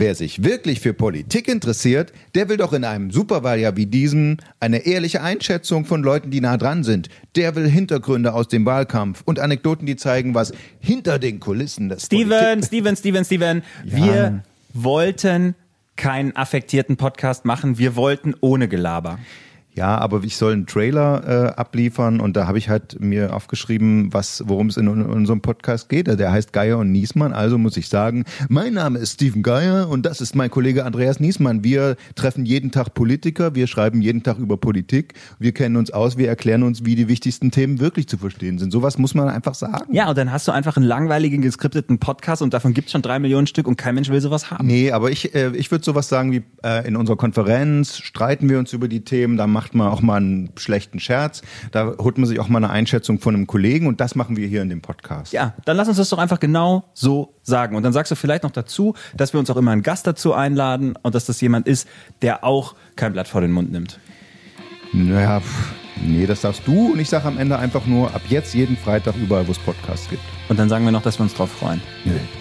Wer sich wirklich für Politik interessiert, der will doch in einem Superwahljahr wie diesem eine ehrliche Einschätzung von Leuten, die nah dran sind. Der will Hintergründe aus dem Wahlkampf und Anekdoten, die zeigen, was hinter den Kulissen des Steven, Politik Steven, Steven, Steven, wir wollten keinen affektierten Podcast machen, wir wollten ohne Gelaber. Ja, aber ich soll einen Trailer äh, abliefern und da habe ich halt mir aufgeschrieben, was, worum es in, in unserem Podcast geht. Der heißt Geier und Niesmann. Also muss ich sagen, mein Name ist Steven Geier und das ist mein Kollege Andreas Niesmann. Wir treffen jeden Tag Politiker, wir schreiben jeden Tag über Politik, wir kennen uns aus, wir erklären uns, wie die wichtigsten Themen wirklich zu verstehen sind. Sowas muss man einfach sagen. Ja, und dann hast du einfach einen langweiligen, geskripteten Podcast und davon gibt's schon drei Millionen Stück und kein Mensch will sowas haben. Nee, aber ich, äh, ich würde sowas sagen wie äh, in unserer Konferenz streiten wir uns über die Themen, da macht man auch mal einen schlechten Scherz, da holt man sich auch mal eine Einschätzung von einem Kollegen und das machen wir hier in dem Podcast. Ja, dann lass uns das doch einfach genau so sagen. Und dann sagst du vielleicht noch dazu, dass wir uns auch immer einen Gast dazu einladen und dass das jemand ist, der auch kein Blatt vor den Mund nimmt. Naja, pff, nee, das darfst du und ich sage am Ende einfach nur ab jetzt jeden Freitag überall, wo es Podcasts gibt. Und dann sagen wir noch, dass wir uns drauf freuen. Nee.